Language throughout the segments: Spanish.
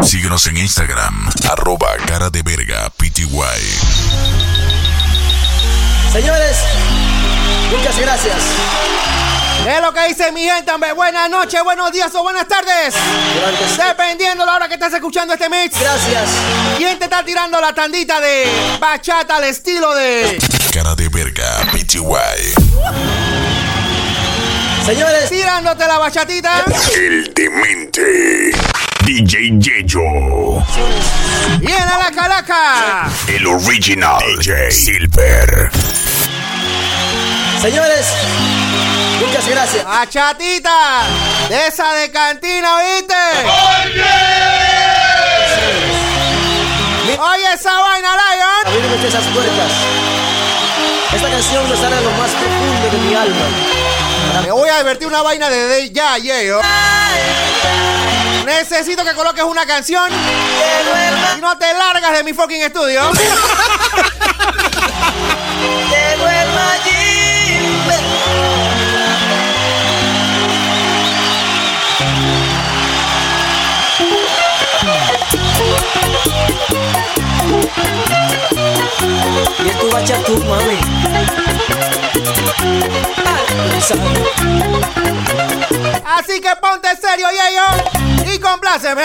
Síguenos en Instagram, arroba cara de verga pty. Señores, muchas gracias. Es lo que dice mi gente, hombre. Buenas noches, buenos días o buenas tardes. Dependiendo la hora que estés escuchando este mix. Gracias. ¿Quién te está tirando la tandita de bachata al estilo de Cara de verga pty. Señores, tirándote la bachatita? El demente. DJ Yeyo. Viene la calaca. El original DJ Silver. señores, muchas gracias. Bachatita. De esa de cantina, ¿oíste? Oye esa vaina, Lion. Abrirme esas puertas. Esta canción me sale de lo más profundo de mi alma. Me voy a divertir una vaina de ya, Yeyo. Necesito que coloques una canción y no te largas de mi fucking estudio. Y es tu bachatú, mami. Así que ponte serio, Yeyo, y compláceme.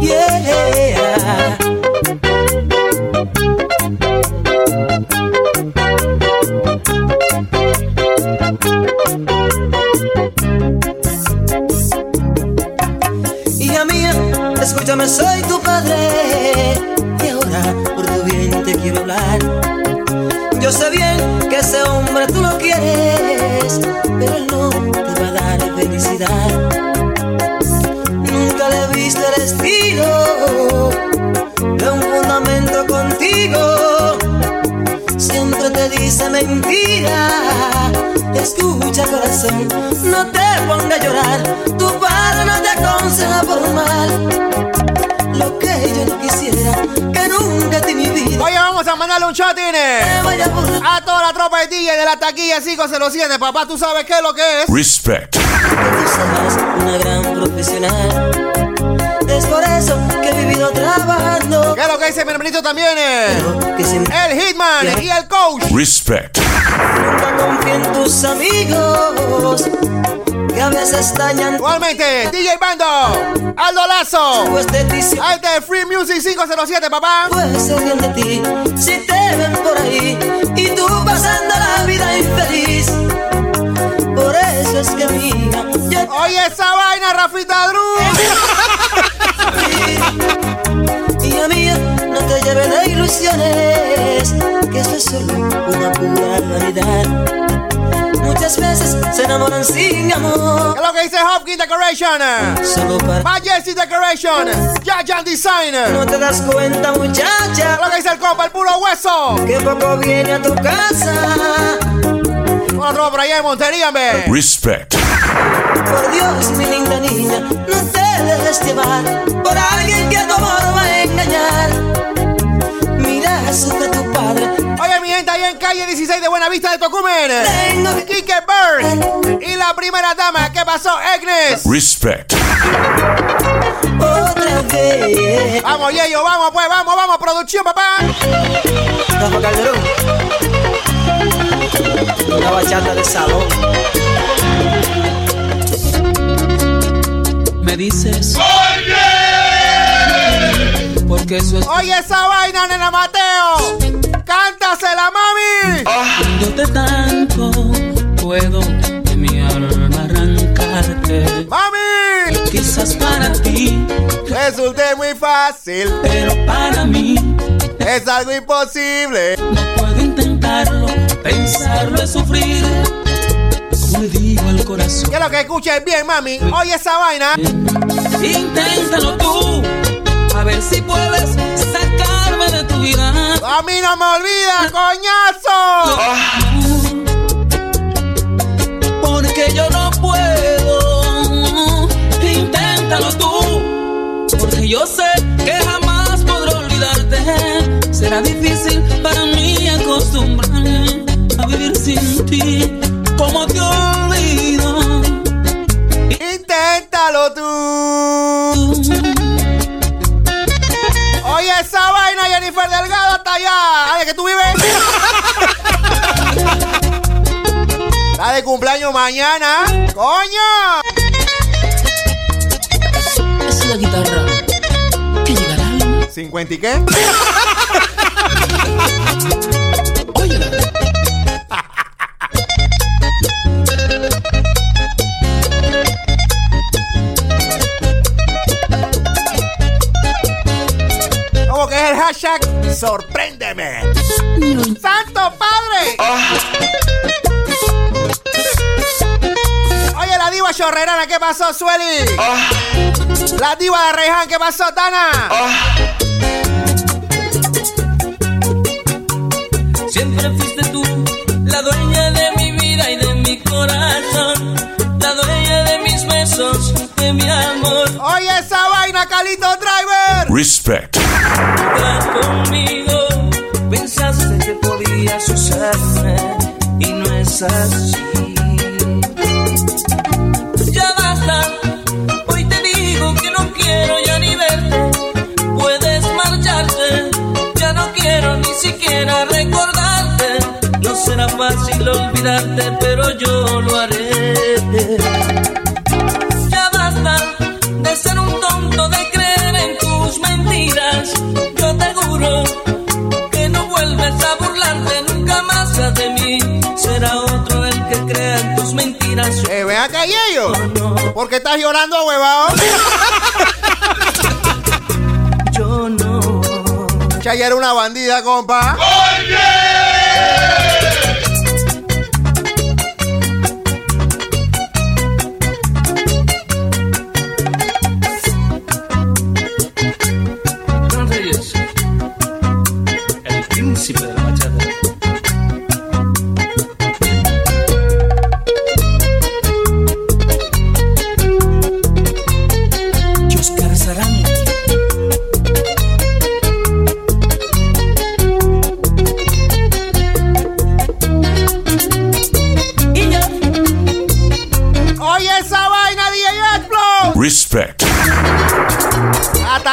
Yeah. Hija mía, escúchame, soy tu padre. Y ahora por tu bien te quiero hablar. Yo sé bien hombre tú lo quieres, pero él no te va a dar felicidad. Nunca le viste el estilo de un fundamento contigo. Siempre te dice mentira. Escucha corazón, no te pongas a llorar. Tu padre no te aconseja por mal. Lo que yo no quisiera, a mandarle un shot, me Ine. vaya por A toda la tropa de DJ de la taquilla 507, papá, tú sabes qué es lo que es. Respect. que tú seas una gran profesional. Es por eso que he vivido trabajando. ¿Qué es lo que dice mi hermanito también? eh? Que siempre El Hitman y el coach. Respect. nunca confío en tus amigos. Que a veces dañan Igualmente, DJ Bando, Aldo Lazo. está Free Music 507, papá. Pues ríen de ti si te ven por ahí y tú pasando la vida infeliz. Por eso es que mía, yo Oye, esa vaina, Rafita Drew. Hija mía, no te lleves de ilusiones, que esto es solo una pura realidad. Muchas veces se enamoran sin ¿Qué amor, es lo que dice Hopkins Decoration? solo para Majesty Decoration. Jajan Design. ¿Qué no te das cuenta, es muchacha, lo que dice el compa, el puro hueso? que poco viene a tu casa. Una tropa por allá en Montería, me. Respect. Por Dios, mi linda niña, no te dejes llevar por alguien que a tu amor va a engañar. Mi gente, ahí en calle 16 de Buenavista de Tocumen. Kike Bird. Y la primera dama, ¿qué pasó, Agnes? Respect. otra vez. Vamos, Yeyo, vamos, pues, vamos, vamos, producción, papá. Rafa Calderón. Una bachata de salón. Me dices. Eso es Oye, esa vaina, nena Mateo. Cántasela, mami. de tanto. Puedo de mi alma arrancarte. Mami. Quizás para ti, Resulte muy fácil. pero para mí Es algo imposible. no puedo intentarlo. Pensarlo es sufrir. Como le digo al corazón. Quiero que escuches bien, mami. Oye, esa vaina. Inténtalo tú. A ver si puedes sacarme de tu vida. A mí no me olvida, coñazo. Porque yo no puedo. Inténtalo tú. Porque yo sé que jamás podré olvidarte. Será difícil para mí acostumbrarme a vivir sin ti. Como te olvido. Inténtalo tú. Esa vaina, Jennifer Delgado, hasta allá. ¿De que tú vives? Está de cumpleaños mañana. ¡Coño! Es la guitarra que llegará al alma. ¿50 y qué? Hashtag? ¡Sorpréndeme! ¡Santo Padre! Oye, la diva chorrerana, ¿qué pasó, Sueli? La diva de Rejan, ¿qué pasó, Tana? Siempre fuiste tú la dueña de mi vida y de mi corazón, la dueña de mis besos, de mi amor. Oye, esa vaina, Calito Driver. Respect. Conmigo, pensaste que podías usarme y no es así. Ya basta, hoy te digo que no quiero ya ni verte. Puedes marcharte, ya no quiero ni siquiera recordarte. No será fácil olvidarte, pero yo lo haré. Yo te juro que no vuelves a burlarte nunca más de mí. Será otro el que crea en tus mentiras. Eh, ven acá, Yeyo. Yo no, ¿Por qué estás llorando, huevado? yo no. Chay era una bandida, compa. Don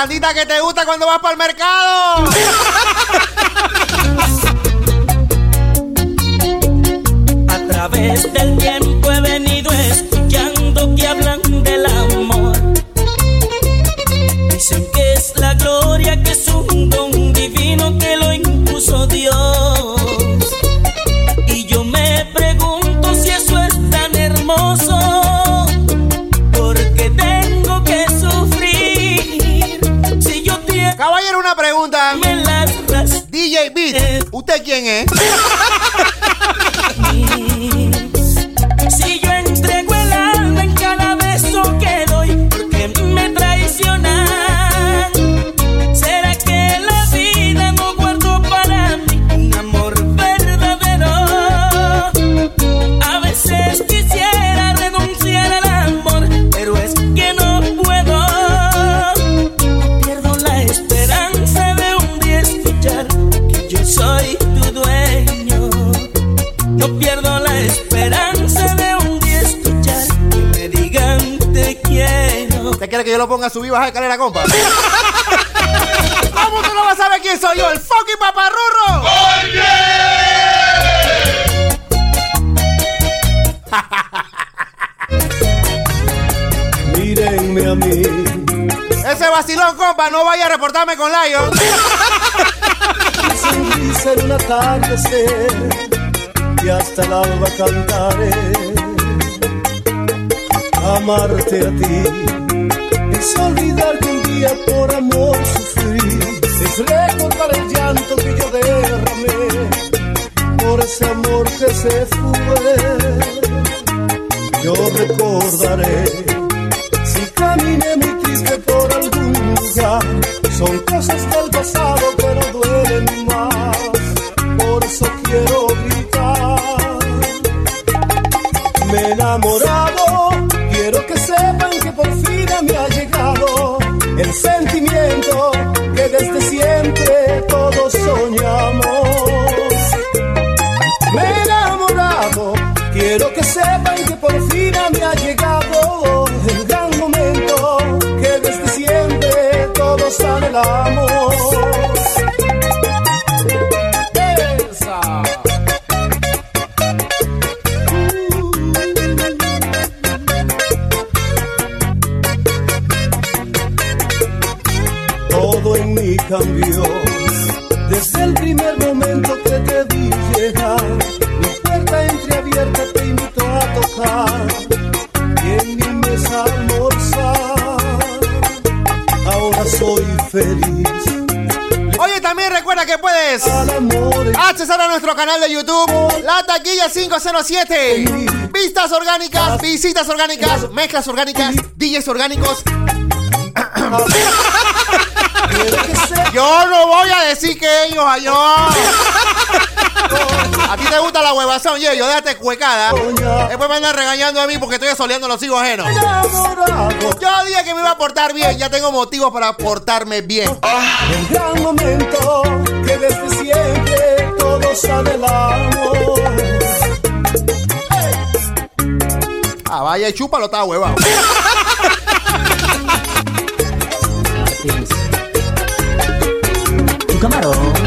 La tandita que te gusta cuando vas para el mercado. Ponga a subir y bajar escalera, compa? ¿Cómo tú no vas a saber quién soy yo? ¡El fucking paparrurro! Mírenme a mí, Ese vacilón, compa, no vaya a reportarme con Lion. sonrisa en un atardecer y hasta el alba cantaré. Amarte a ti olvidar que un día por amor sufrí, es recordar el llanto que yo derramé por ese amor que se fue. Yo recordaré si caminé muy triste por algún lugar. Son cosas del pasado nuestro canal de YouTube, La Taquilla 507. Vistas orgánicas, visitas orgánicas, mezclas orgánicas, DJs orgánicos. Yo no voy a decir que ellos yo. A ti te gusta la huevazón, yo, yo déjate cuecada. Después me andan regañando a mí porque estoy soleando los hijos ajenos. Yo dije que me iba a portar bien, ya tengo motivos para portarme bien. El gran momento que desde amor. Ah, vaya chúpalo, está huevado. Tu camarón.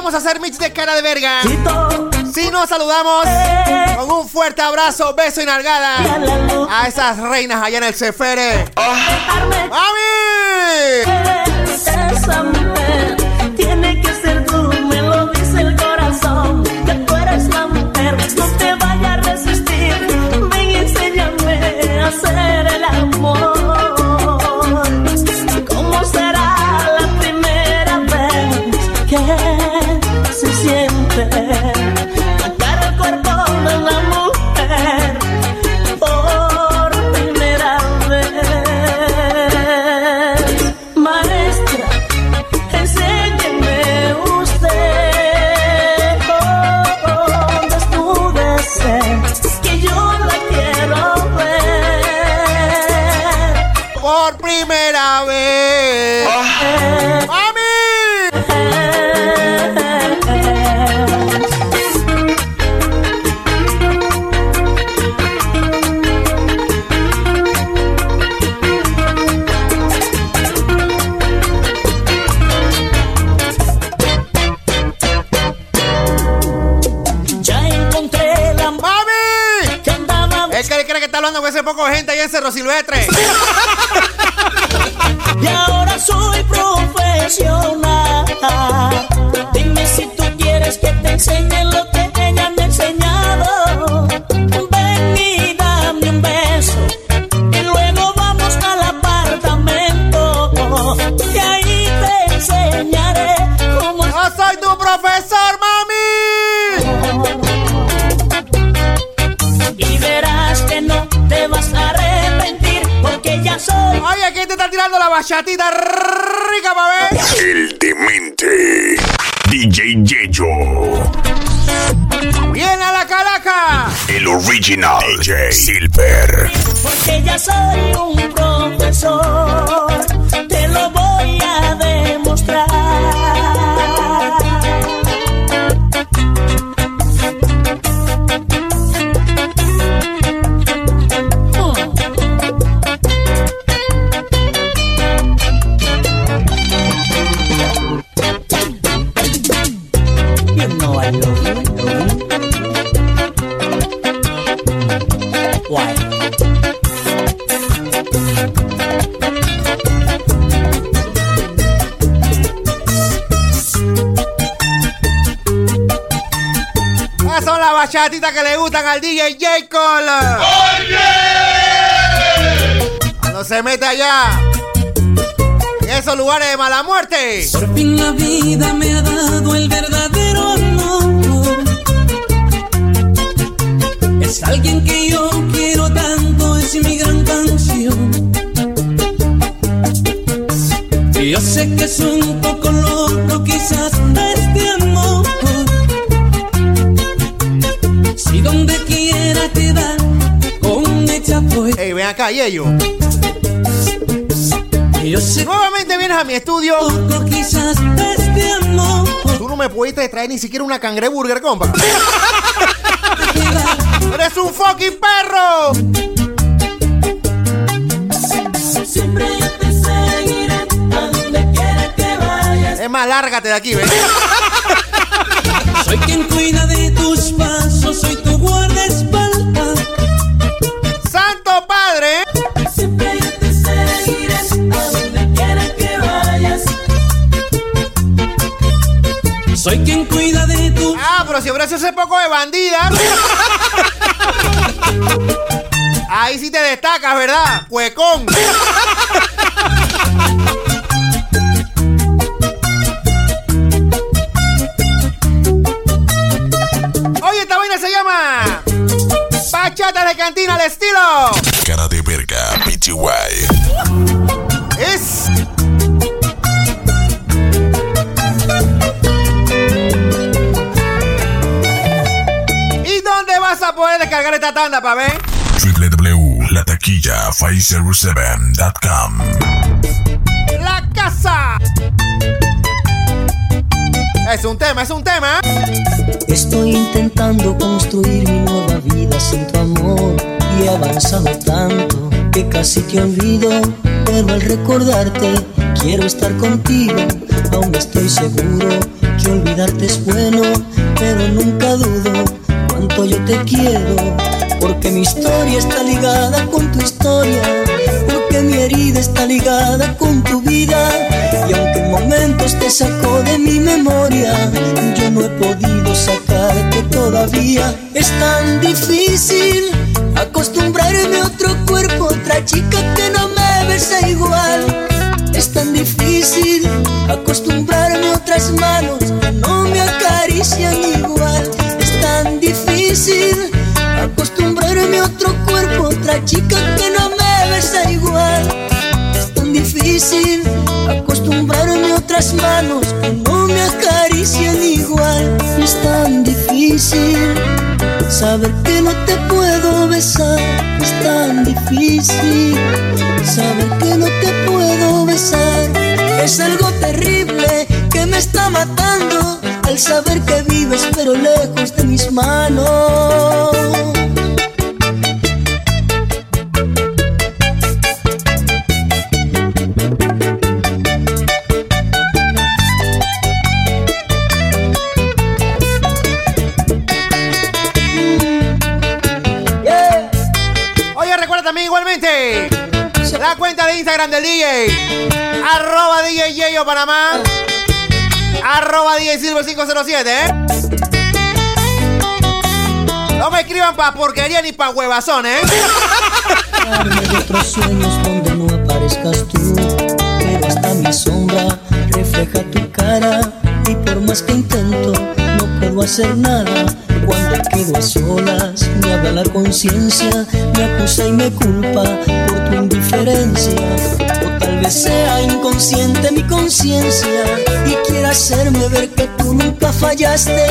Podemos hacer mix de cara de verga. Si nos saludamos con un fuerte abrazo, beso y nalgada a esas reinas allá en el Cefere. ¡Mami! Ese poco de gente allá en Cerro Silvestre. y ahora soy profesional. Dime si tú quieres que te enseñe bachatita rica, pa' ver? El demente. DJ Yeyo. ¡Viene a la calaca! El original. DJ Silver. Porque ya soy un profesor, te lo voy a demostrar. Bachatitas que le gustan al DJ J. Cole. Cuando se mete allá. En esos lugares de mala muerte. Por fin la vida me ha dado el verdadero amor. Es alguien que yo quiero tanto, es mi gran canción. Y yo sé que es un poco loco acá, y ellos. Nuevamente vienes a mi estudio. Tú no me pudiste traer ni siquiera una cangreburger, compa. ¡Eres un fucking perro! Siempre yo te seguiré a donde quiera que vayas. Es más, lárgate de aquí. Soy quien cuida de tus pasos, soy tu guardaespaldas. Soy quien cuida de tu. Ah, pero si sido ese poco de bandida. Ahí sí te destacas, ¿verdad? Huecón. Oye, esta vaina se llama Bachata de cantina al estilo. Cara de verga, PGY. Es poder descargar esta tanda, pa' ver? www.lataquilla507.com La casa. Es un tema, es un tema. Estoy intentando construir mi nueva vida sin tu amor y he avanzado tanto que casi te olvido, pero al recordarte quiero estar contigo. Aún estoy seguro que olvidarte es bueno, pero nunca dudo yo te quiero, porque mi historia está ligada con tu historia, porque mi herida está ligada con tu vida. Y aunque en momentos te sacó de mi memoria, yo no he podido sacarte todavía. Es tan difícil acostumbrarme a otro cuerpo, otra chica que no me besa igual. Es tan difícil acostumbrarme a otras manos que no me acarician igual. Difícil acostumbrarme a otro cuerpo, otra chica que no me besa igual. Es tan difícil acostumbrarme a otras manos que no me acarician igual. Es tan difícil saber que no te puedo besar. Es tan difícil saber que no te puedo besar. Es algo terrible que me está matando al saber que vives pero lejos de mis manos. Oye, recuerda también igualmente la cuenta de Instagram del DJ. Arroba DJ Yeyo Panamá. Arroba DJ Silver 507, ¿eh? No me escriban pa' porquería ni pa' huevazón, ¿eh? Otros sueños donde no aparezcas tú, pero hasta mi sombra refleja tu cara y por más que intento no puedo hacer nada. Cuando quedo a solas me habla la conciencia, me acusa y me culpa por tu indiferencia. Tal vez sea inconsciente mi conciencia y quiera hacerme ver que tú nunca fallaste.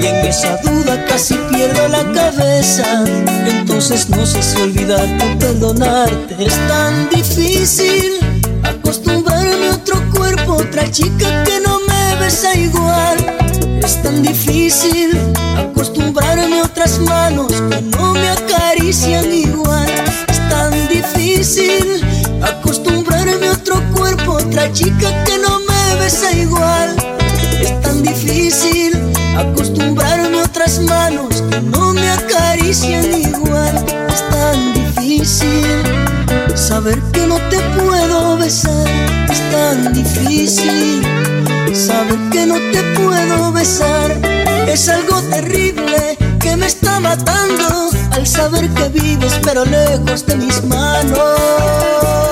Y en esa duda casi pierdo la cabeza. Entonces no sé si olvidarte o perdonarte. Es tan difícil acostumbrarme a otro cuerpo, otra chica que no me besa igual. Es tan difícil acostumbrarme a otras manos que no me acarician igual. Es tan difícil acostumbrarme otro cuerpo, otra chica que no me besa igual. Es tan difícil acostumbrarme a otras manos que no me acarician igual. Es tan difícil saber que no te puedo besar. Es tan difícil saber que no te puedo besar. Es algo terrible que me está matando al saber que vives pero lejos de mis manos.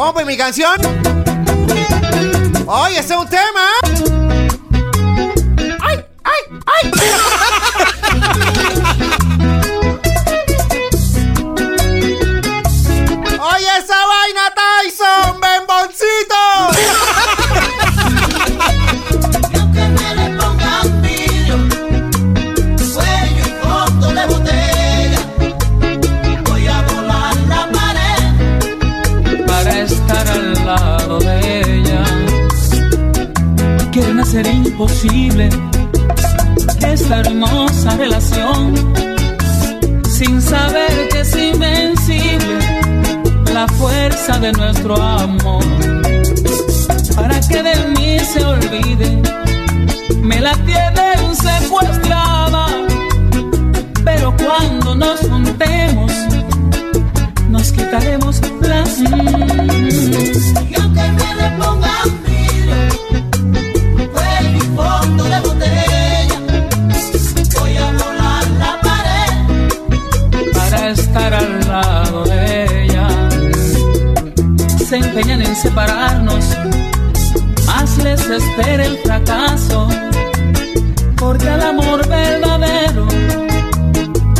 ¿Cómo fue mi canción? Oye, ese es un tema. Posible esta hermosa relación sin saber que es invencible la fuerza de nuestro amor. Para que de mí se olvide, me la tienen secuestrada, pero cuando nos juntemos, nos quitaremos las... Y aunque me le separarnos, más les espera el fracaso, porque al amor verdadero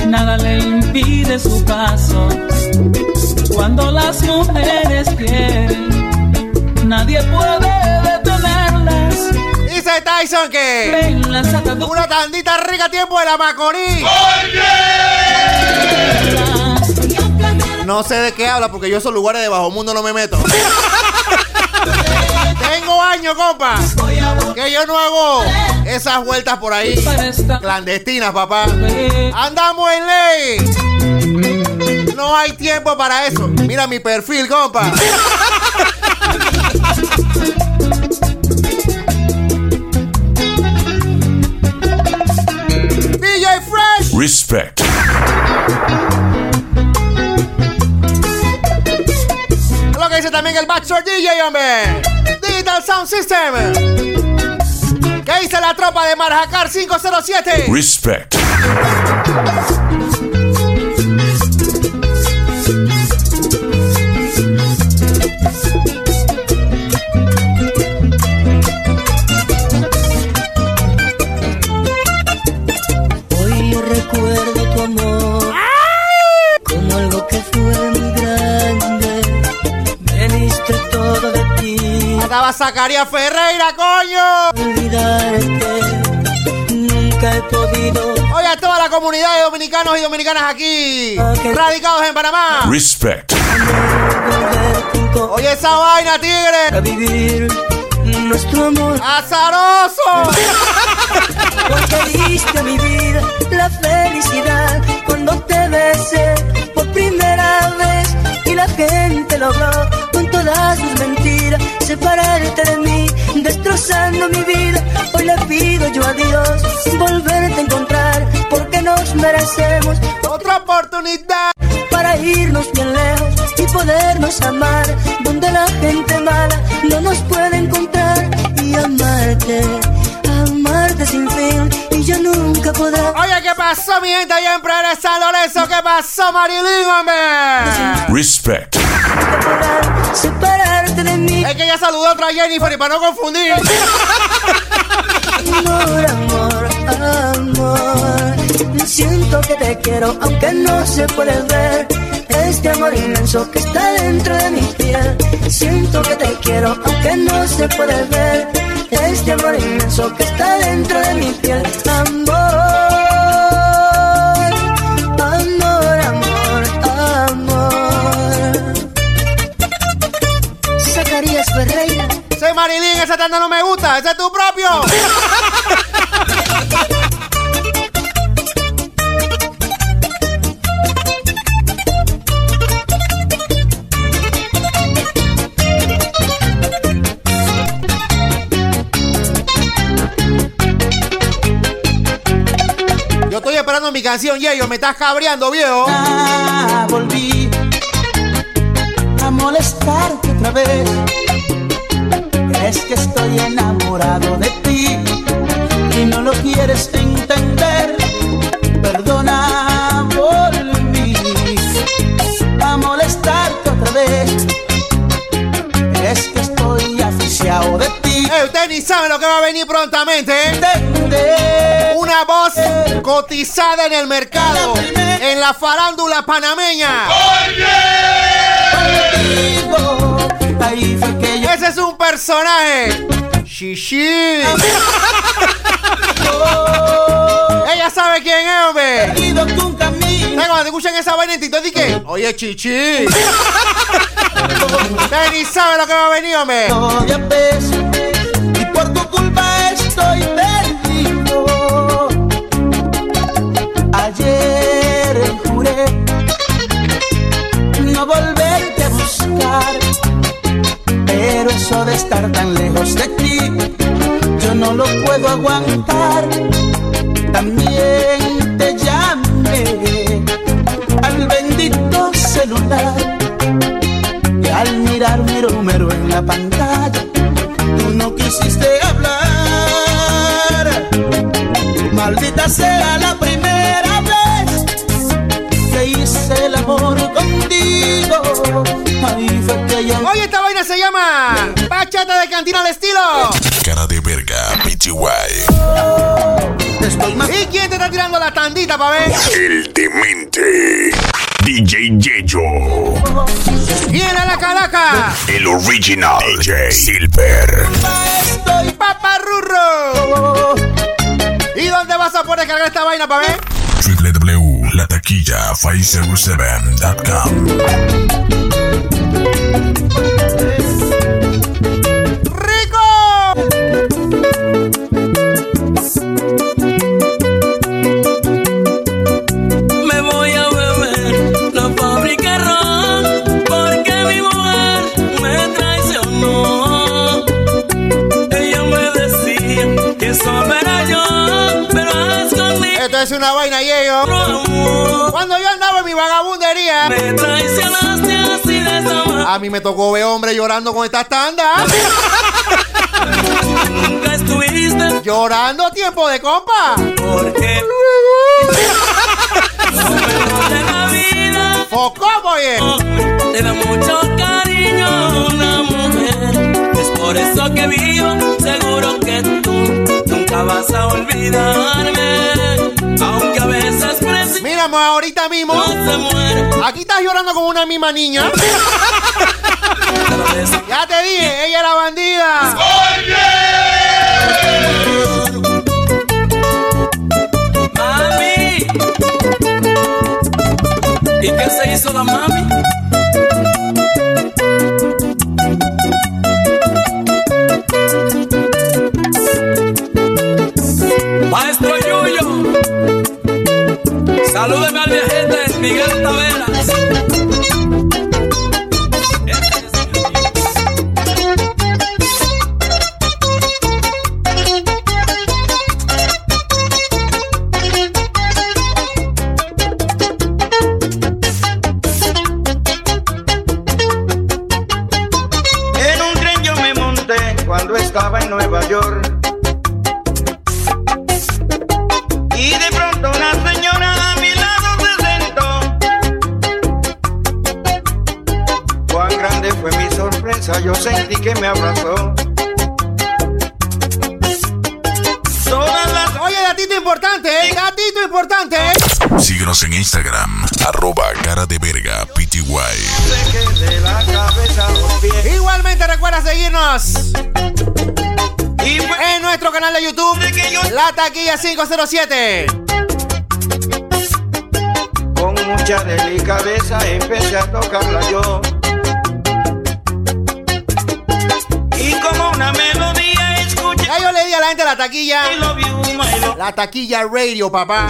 nada le impide su paso. Cuando las mujeres quieren, nadie puede detenerlas. Dice Tyson que una tandita rica tiempo de la Macorí. No sé de qué habla porque yo esos lugares de bajo mundo no me meto. Tengo años, compa, que yo no hago esas vueltas por ahí clandestinas, papá. Andamos en ley. No hay tiempo para eso. Mira mi perfil, compa. DJ Fresh. Respect. También el Baxter DJ, hombre. Digital Sound System. ¿Qué dice la tropa de Marjacar 507? Respect. Estaba Zacarías Ferreira, coño. Olvidarte, nunca he podido. Oye, a toda la comunidad de dominicanos y dominicanas aquí, radicados en Panamá. Respect. Oye, esa vaina, tigre. a vivir nuestro amor. ¡Azaroso! Porque diste a mi vida la felicidad cuando te besé por primera vez y la gente logró con todas sus mentiras separarte de mí, destrozando mi vida. Hoy le pido yo a Dios volverte a encontrar porque nos merecemos Otra oportunidad. para irnos bien lejos y podernos amar donde la gente mala no nos puede encontrar y amarte, amarte sin fin y yo nunca podré Oye, ¿qué pasó, mi gente allá en Praia de San Lorenzo? ¿Qué pasó, Marilyn, hombre? Respect. Separarte de mí. Es que ya saludó a otra Jennifer y para no confundir. Amor, amor, amor. Siento que te quiero, aunque no se puede ver. Este amor inmenso que está dentro de mi piel. Siento que te quiero, aunque no se puede ver. Este amor inmenso que está dentro de mi piel. Amor, esa tanda no me gusta, ese es tu propio. Yo estoy esperando mi canción, Yeyo, me estás cabreando, viejo. Volví a molestarte otra vez. Que estoy enamorado de ti y no lo quieres entender. Perdona, volví a molestarte otra vez. Es que estoy aficiado de ti. Eh, usted ni sabe lo que va a venir prontamente, ¿eh? Una voz cotizada en el mercado, en la farándula panameña. contigo. Ahí fue que Ese es un personaje. Shishi. Ella sabe quién es, hombre. ¿Sabes cuando te escuchan esa vaina en TikTok? Dije, oye, chichi. Usted ni sabe lo que va a venir, hombre. Y por tu culpa estoy estoy eso ver? El demente. DJ Yeyo. ¿Quién es la calaca? El original. DJ Silver. estoy Paparrurro. ¿Y dónde vas a poder cargar esta vaina, pa' ver? www.lataquilla507.com es una vaina, amor. Cuando yo andaba en mi vagabundería, Me traicionaste así de esa manera. a mí me tocó ver hombre llorando con estas tandas. Nunca estuviste Llorando a tiempo de compa. porque de la vida Foco, oye. te da mucho cariño a una mujer. Es por eso que vivo, seguro que tú nunca vas a olvidarme. Aunque a veces preciso Mira, ma, ahorita mismo. no. Aquí estás llorando como una misma niña. Ya te dije, ella era bandida. Mami. ¿Y qué se hizo la mami? Salúdeme al viajete Miguel Taveras. Que me abrazó. Todas las Oye, datito importante, ¿eh? Datito importante, ¿eh? Síguenos en Instagram. Arroba cara de verga, PTY. Igualmente recuerda seguirnos en nuestro canal de YouTube, La Taquilla 507. con mucha delicadeza empecé a tocarla yo. La gente la taquilla. I love you, my love, La taquilla radio, papá.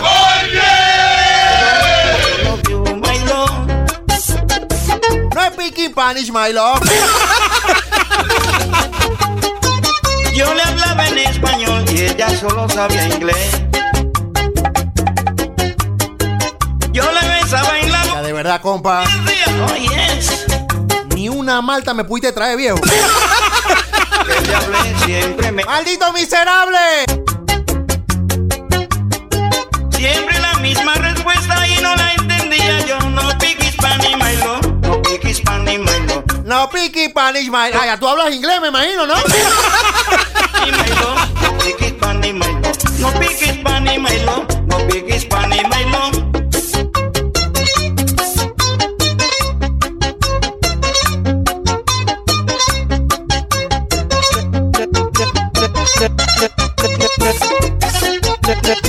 No es Picky Panish, my love. Yo le hablaba en español y ella solo sabía inglés. Yo le besaba en la Ya boca de verdad, compa. oh yes. Ni una malta me pudiste traer, viejo. Siempre me... ¡Maldito miserable! Siempre la misma respuesta y no la entendía yo. No pick Spanish, my love. No pick Spanish, my love. No Picky Panish, my Ay, tú hablas inglés, me imagino, ¿no? No love. No my love.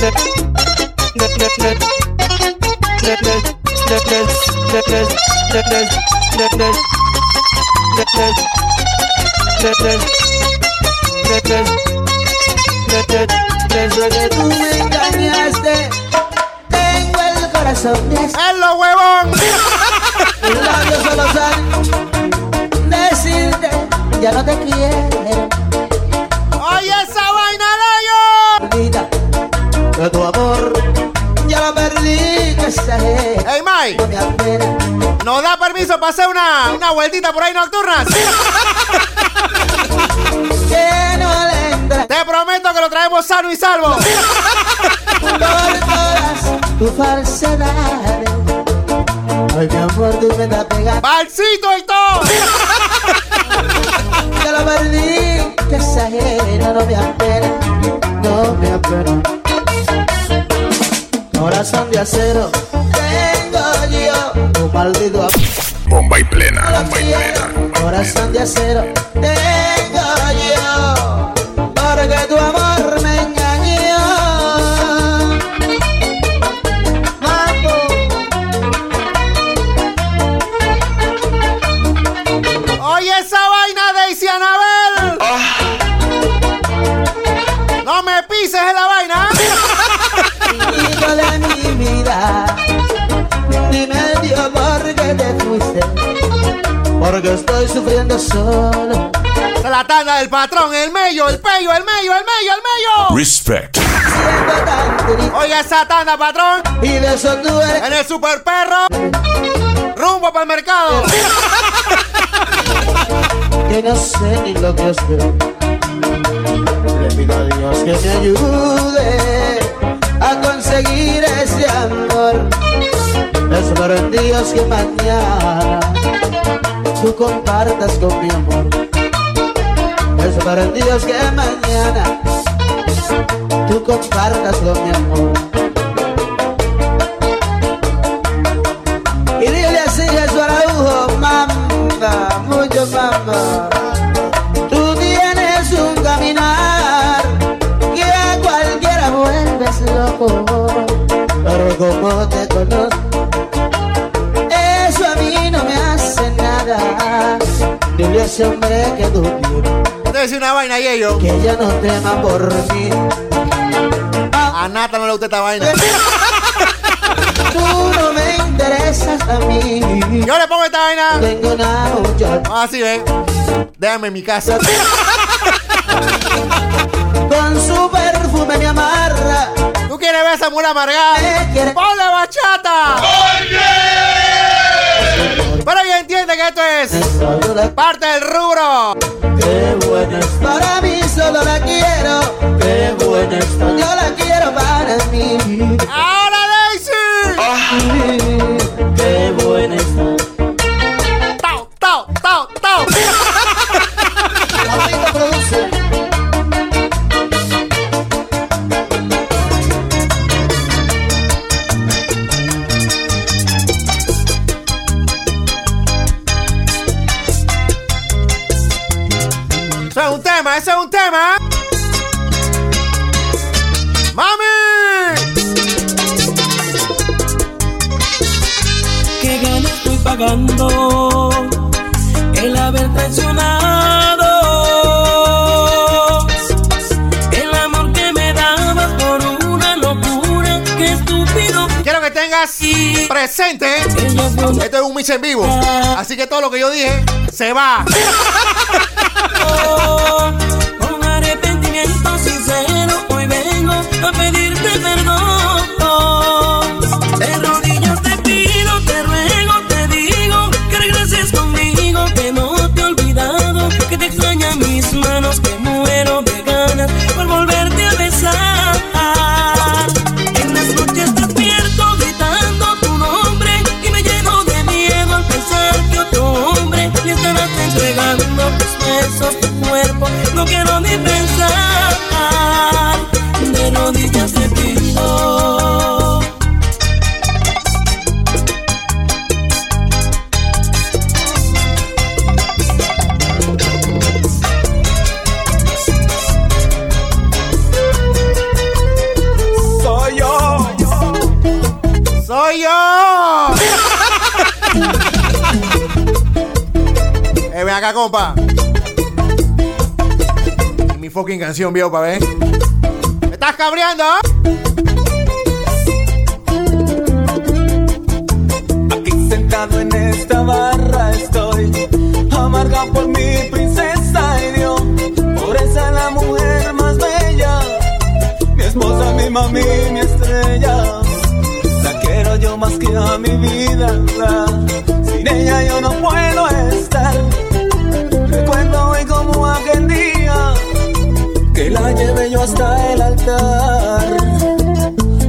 Let's go. Hacer una, una vueltita por ahí nocturnas? Que no le entra Te prometo que lo traemos sano y salvo. por todas tus falsedades. Ay, mi amor, tú me estás pegando. ¡Balsito y todo! Ya lo perdí, que exagero, no me apena, no me apena. Corazón de acero, tengo yo, tu maldito amor. Bomba y plena, bomba y plena. Corazón de acero, tengo yo, porque tu amor porque estoy sufriendo solo. La tanda del patrón, el mello, el pello, el mello, el mello, el mello. Respect. Oiga esa tanda, patrón. y de eso tú eres En el super perro. Rumbo para el mercado. que no sé ni lo que espero. Le pido a Dios que me ayude a conseguir ese amor. En Dios que mañana tú compartas con mi amor. Espero en Dios que mañana tú compartas con mi amor. Que tú quieres, Te decir una vaina y ellos. que ella no tema por mí. A Nata no le gusta esta vaina. Tú no me interesas a mí. Yo le pongo esta vaina. Tengo una muchacha. Ven. Déjame en mi casa. Con su perfume me amarra. ¿Tú quieres ver esa mula amargada? ¡Ponle bachata! Pero ella entiende que esto es parte del rubro. Qué buena es para mí, solo la quiero. Qué buena está. Yo la quiero para mí. ¡Ahora, Daisy! Pagando el haber traicionado el amor que me dabas por una locura que estúpido Quiero que tengas presente. Esto es un mix en vivo. Así que todo lo que yo dije se va. con arrepentimiento sincero hoy vengo a pedirte perdón No quiero ni pensar, de rodillas te pido. Soy yo. Soy yo. eh, ven acá, compa. Fucking canción, viejo, pa' ver. estás cabreando? Aquí sentado en esta barra estoy, amarga por mi princesa y Dios, por esa la mujer más bella, mi esposa, mi mami, mi estrella. La quiero yo más que a mi vida, sin ella yo no puedo estar. Recuerdo hoy como aquel que la llevé yo hasta el altar.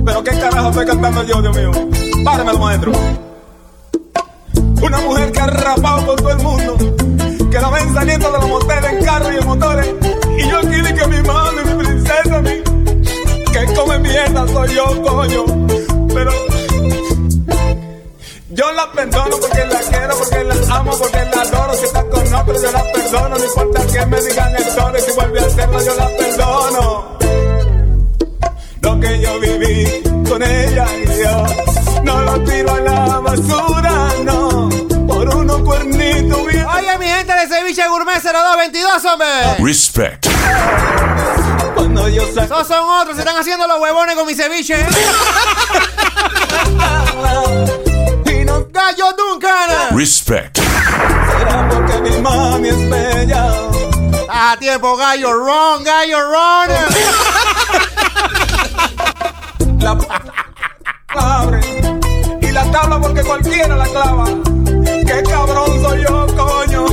Pero qué carajo estoy cantando yo, Dios mío. Páramelo, maestro. Una mujer que ha rapado con todo el mundo, que la ven saliendo de los moteles en carros y en motores. Y yo aquí que mi mami, mi princesa, mi, que come mierda soy yo, coño. Pero la perdono porque la quiero, porque la amo, porque la adoro. Si está con otro, yo la perdono. No importa que me digan el toro, y si vuelve a hacerlo, yo la perdono. Lo que yo viví con ella y yo no lo tiro a la basura, no. Por unos cuernitos bien. Oye, mi gente de Ceviche Gourmet 0222, hombre. Respect. Cuando yo saco Esos son otros, se están haciendo los huevones con mi ceviche. y no Gallo Duncan. Respect. será porque mi mami es bella. A tiempo, gallo, ron, gallo, ron. La abre y la tabla porque cualquiera la clava. Qué cabrón soy yo, coño.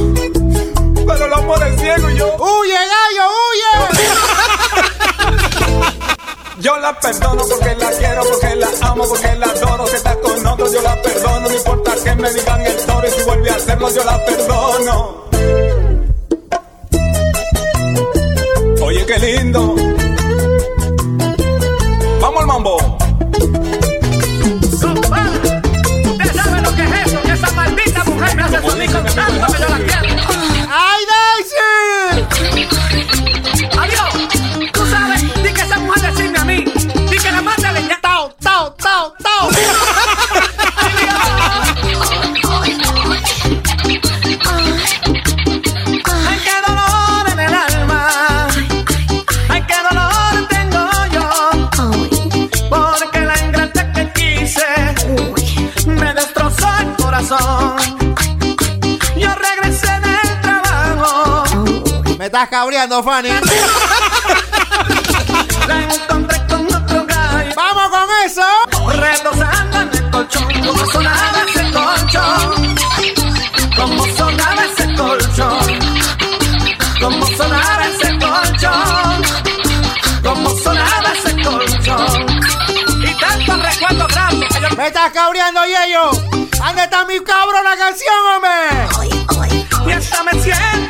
Pero el amor es ciego y yo. ¡Huye, gallo, huye! Yo la perdono porque la quiero, porque la amo, porque la adoro. Si está con otro, yo la perdono. No importa cabreando, Fanny. La encontré con otro gallo. ¡Vamos con eso! Retosando en el colchón. Como sonaba ese colchón. Como sonaba ese colchón. Como sonaba ese colchón. Como sonaba ese colchón. Y tantos recuerdos grandes que yo ¡Me estás cabreando, Yeyo! ¿Dónde está mi cabrona canción, hombre? y hasta me siento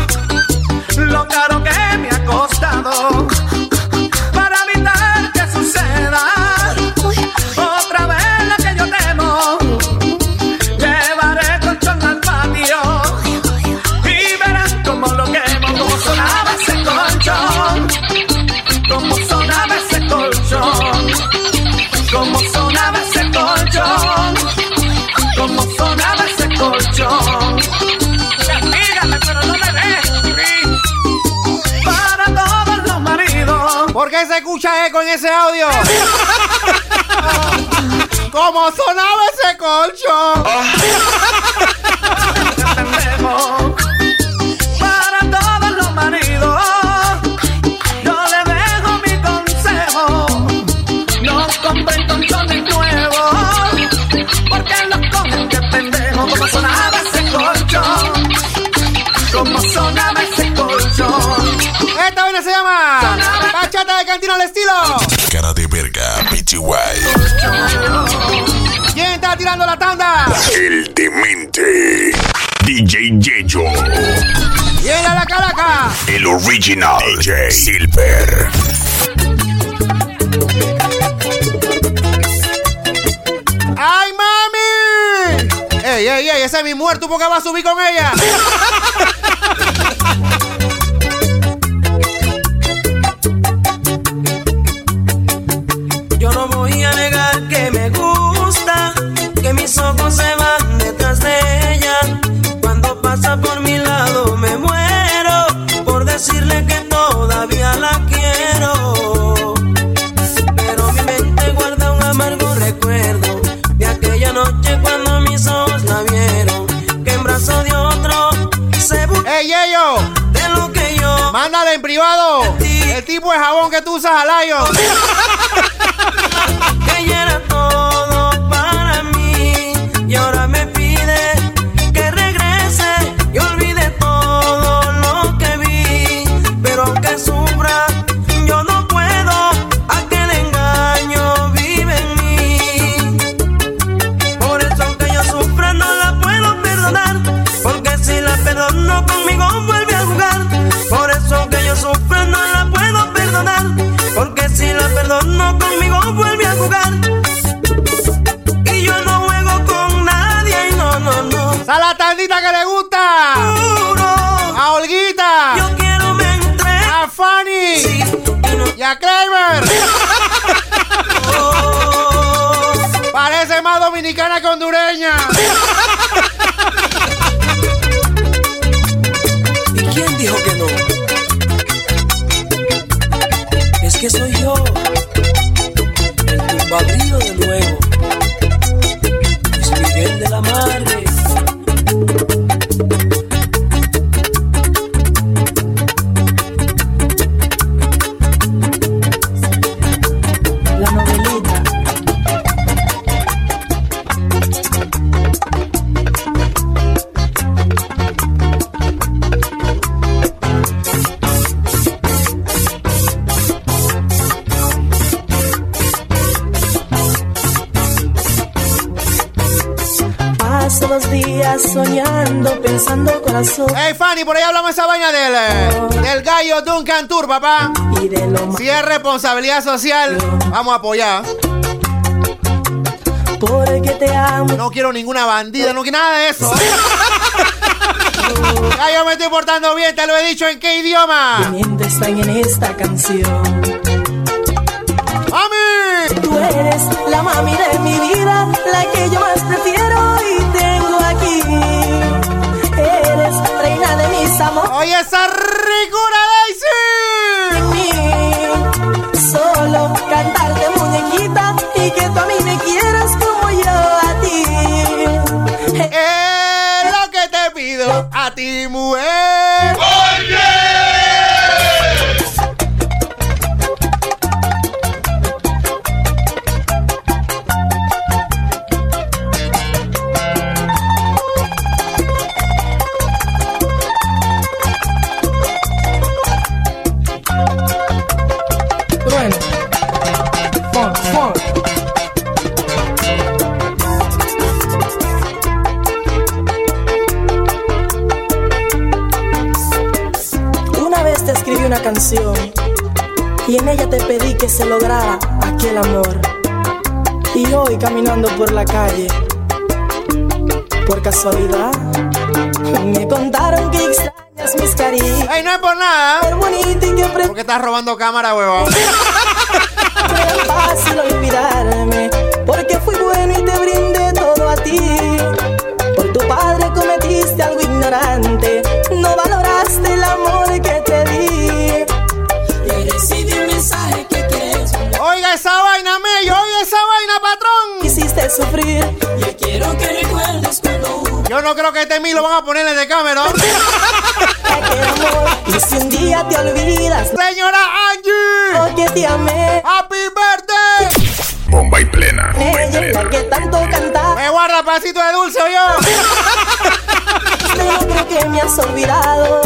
¿Por qué se escucha eco en ese audio? ¿Cómo sonaba ese colchón? Para todos los maridos, yo le dejo mi consejo. No compren colchones nuevos, porque los cogen de pendejo. Como sonaba ese colchón, como sonaba ese colchón. Esta vaina se llama estilo. Cara de verga, PTY. ¿Quién está tirando la tanda? El demente. DJ Yeyo. Viene a la calaca. El original. DJ Silver. ¡Ay, mami! ¡Ey, ey, ey! Ese es mi muerto porque va a subir con ella. mis ojos se van detrás de ella. Cuando pasa por mi lado me muero, que todavía la quiero. Pero mi mente guarda un amargo recuerdo de aquella noche cuando mis ojos la vieron. Que en brazo de otro se ¡Ey, Yeyo! de lo que yo. Mándale en privado el tipo de jabón que tú usas a Lion. Kramer! Parece más dominicana que hondureña. ¿Y quién dijo que no? Es que soy Paso los días soñando, pensando corazón. Hey Fanny, por ahí hablamos esa vaina del, eh, del gallo Duncan Tour, papá. Y de lo Si es responsabilidad social, vamos a apoyar. Porque te amo. No quiero ninguna bandida, no quiero nada de eso. ya yo me estoy portando bien, te lo he dicho en qué idioma. Mientras están en esta canción. ¡Mami! Tú eres la mami de mi vida, la que yo más prefiero ¡Oye, esa ricura, Daisy! Solo cantarte muñequita y que tú a mí me quieras como yo a ti. Es lo que te pido a ti, mujer. Bueno, que se lograra aquel amor. Y hoy caminando por la calle, por casualidad, me contaron que extrañas mis caricias. ¡Ey, no es por nada! Qué bonito y qué pre- ¿Por qué estás robando cámara, huevón? no creo que este mí lo van a ponerle de cámara. Y si un día te olvidas Señora Angie, Porque te amé happy birthday. Bomba y plena. Bomba y que tanto cantaba Me guarda pasito de dulce, yo. Pero creo que me has olvidado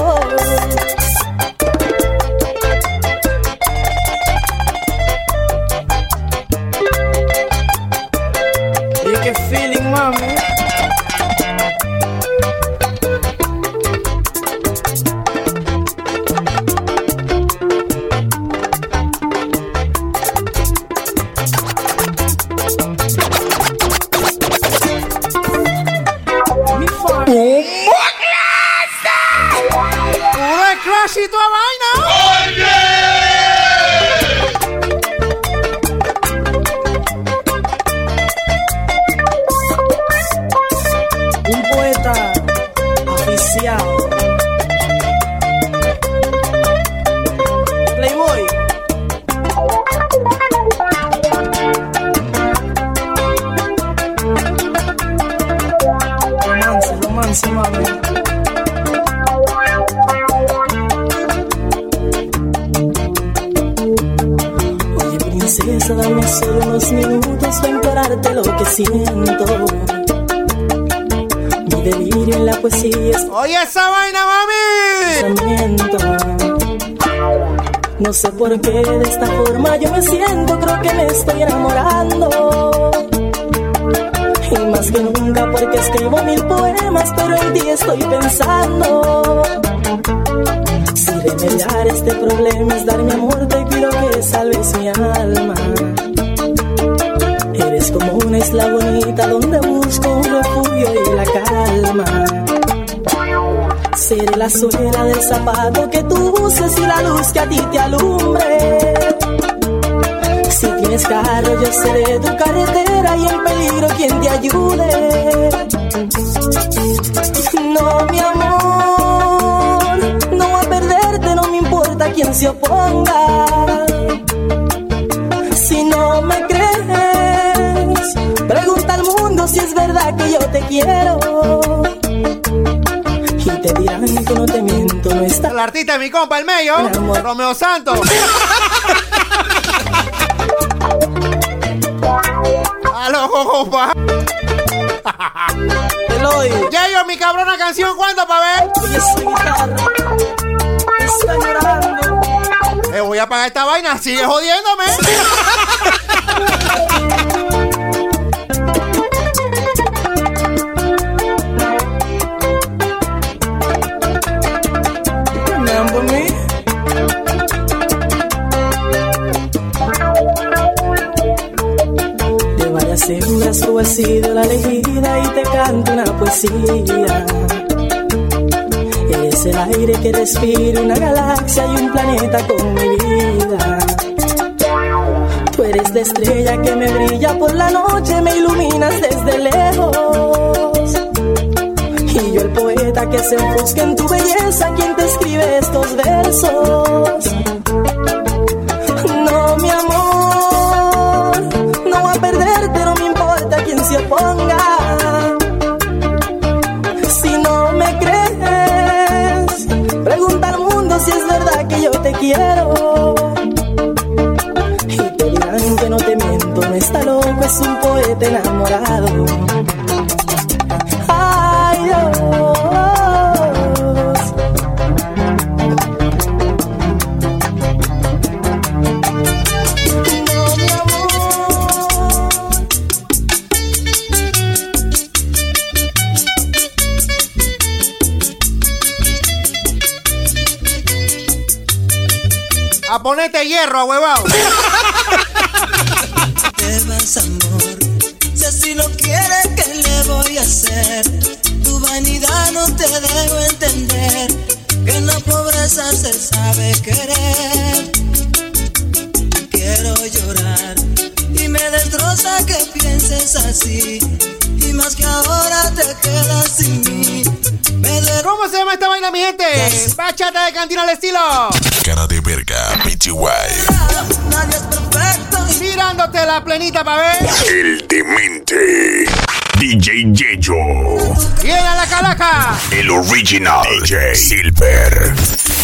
tristeza, dame solo unos minutos para implorarte lo que siento. Mi delirio en la poesía es Oye esa vaina, mami. No sé por qué de esta forma yo me siento, creo que me estoy enamorando. Y más que nunca porque escribo mil poemas, pero en ti estoy pensando. Si remediar este problema es dar mi amor, te pido que salves mi alma. Eres como una isla bonita donde busco un refugio y la calma. Seré la suela del zapato que tú uses y la luz que a ti te alumbre. Si tienes carro, yo seré tu carretera y en peligro quien te ayude. No, mi amor, quién se oponga. Si no me crees, pregunta al mundo si es verdad que yo te quiero. Y te dirán que no te miento, no está. El artista de mi compa, el medio. Romeo Santos. Aló, compa. Eloy. Yayo, mi cabrona canción, ¿cuándo pa' ver? Eh, voy a apagar esta vaina, sigue jodiéndome. Me por mí. De varias hembras tú has sido la elegida y te canto una poesía. Eres el aire que respira una galaxia y un planeta con mi vida. Tú eres la estrella que me brilla por la noche, me iluminas desde lejos. Y yo el poeta que se enfusca en tu belleza, quien te escribe estos versos. Quiero. Y te dirán que no te miento, no está loco, es un poeta enamorado. Ponerte hierro, huevado. te vas, amor. Si así no quieres, ¿qué le voy a hacer? Tu vanidad no te dejo entender. Que en la pobreza se sabe querer. Quiero llorar y me destroza que pienses así. Y más que ahora te quedas sin ¿Cómo se llama esta vaina, mi gente? Bachata de cantina al estilo. Cara de verga, PTY. nadie es perfecto. Tirándote la plenita pa' ver. El demente. DJ Yeyo. Viene la calaca. El original. DJ Silver.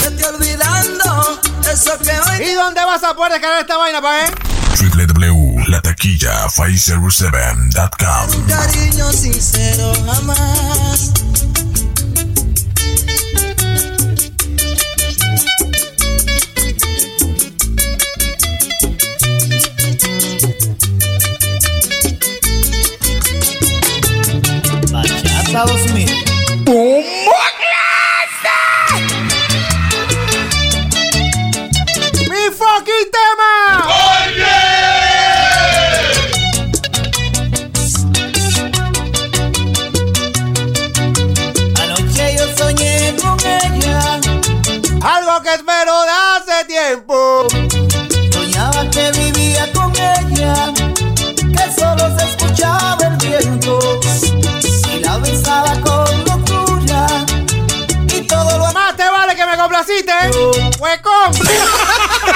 Vete olvidando eso que hoy ¿Y dónde vas a poder descargar esta vaina pa' ver? www.lataquilla507.com cariño sincero jamás. Huecón.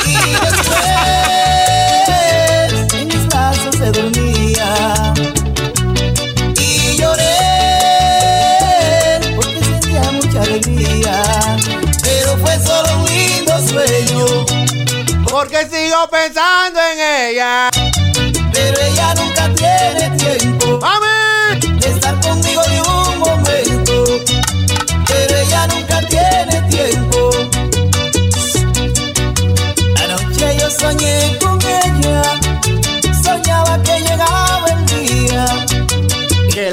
Y después en mis brazos se dormía Y lloré porque sentía mucha alegría Pero fue solo un lindo sueño Porque sigo pensando en ella.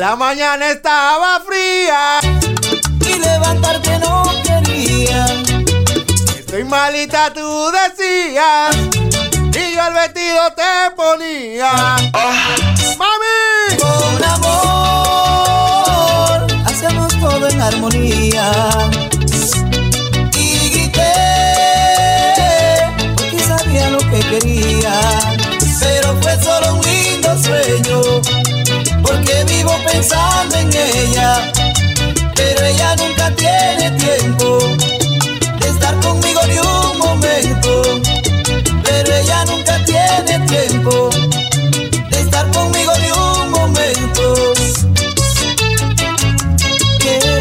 La mañana estaba fría. Y levantarte no quería. Estoy malita, tú decías. Y yo el vestido te ponía. ¡Mami! Con amor hacemos todo en armonía. Y grité porque sabía lo que quería. Pero fue solo un lindo sueño. Porque pensando en ella. Pero ella nunca tiene tiempo de estar conmigo ni un momento. Pero ella nunca tiene tiempo de estar conmigo ni un momento.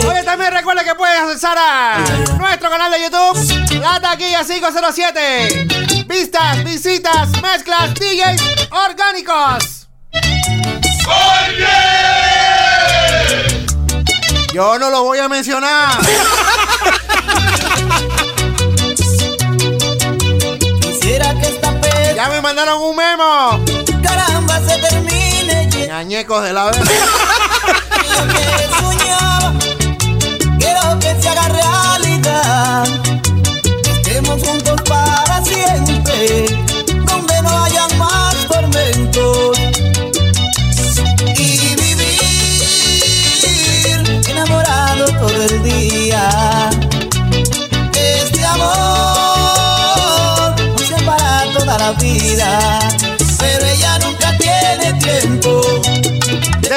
Oye, también recuerda que puedes accesar a nuestro canal de YouTube, La Taquilla 507. Vistas, visitas, mezclas, DJs orgánicos. Yo no lo voy a mencionar. Quisiera que esta pena Ya me mandaron un memo. caramba se termine. Ñañecos de la vez.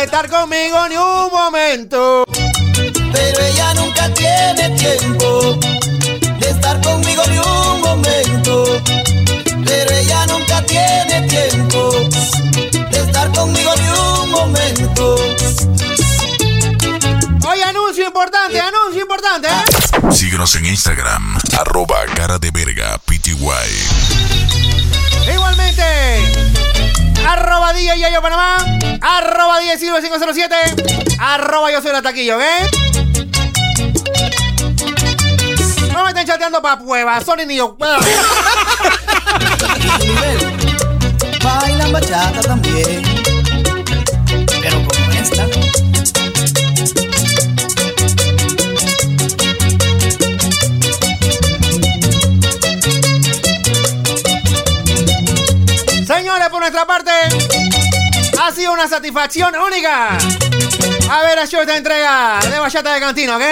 Estar conmigo ni un momento. pero ella nunca tiene tiempo de estar conmigo ni un momento. Pero ella nunca tiene tiempo de estar conmigo ni un momento. Oye, anuncio importante, anuncio importante. ¿eh? Síguenos en Instagram, arroba cara de verga PTY. Arroba DJ Yayo Panamá, arroba DJ Silva 507, arroba yo soy la taquilla, ¿ok? No me estén chateando pa' pruebas, son ni yo. Bailan bachata también, nuestra parte, ha sido una satisfacción única haber hecho esta entrega de Bachata de Cantina, ¿ok?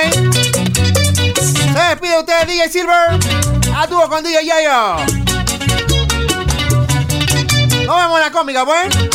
Se despide usted, DJ Silver, a dúo con DJ Yayo. Nos vemos en la cómica, pues.